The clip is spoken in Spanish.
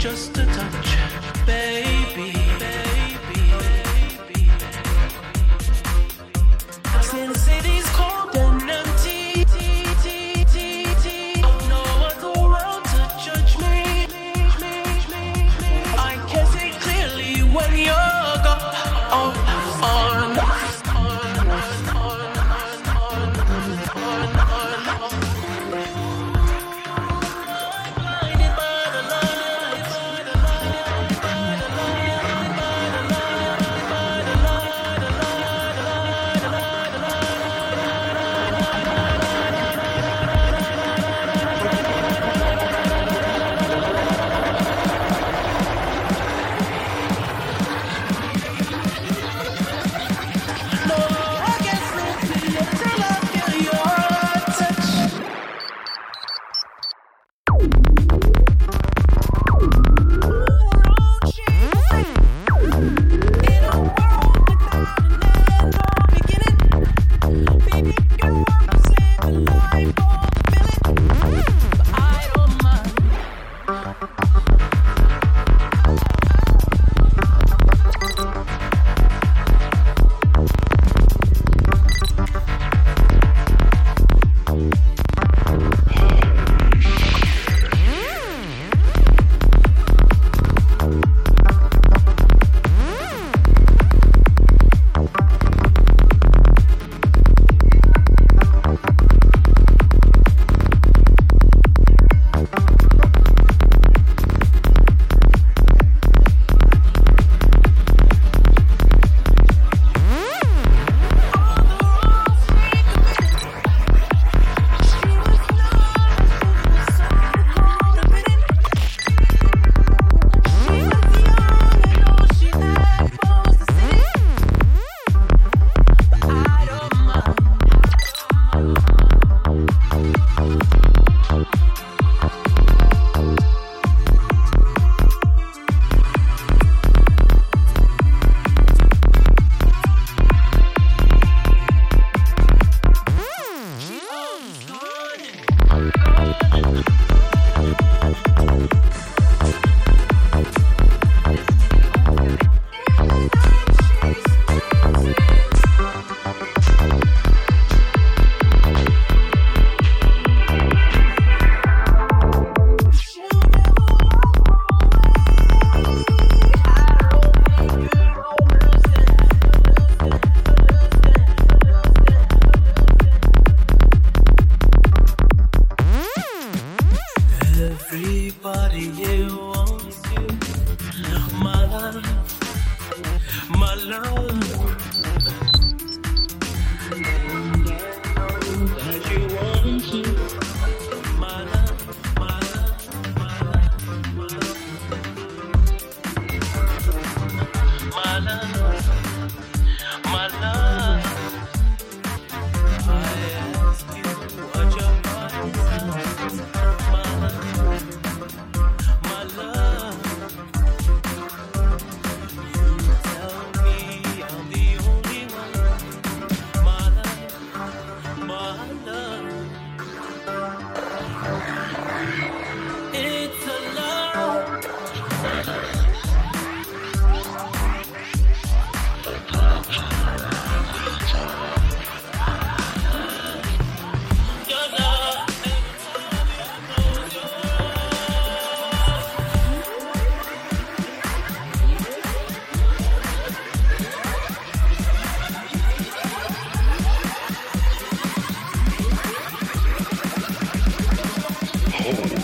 just a touch, babe. Everybody wants you, my love, my love. Oh.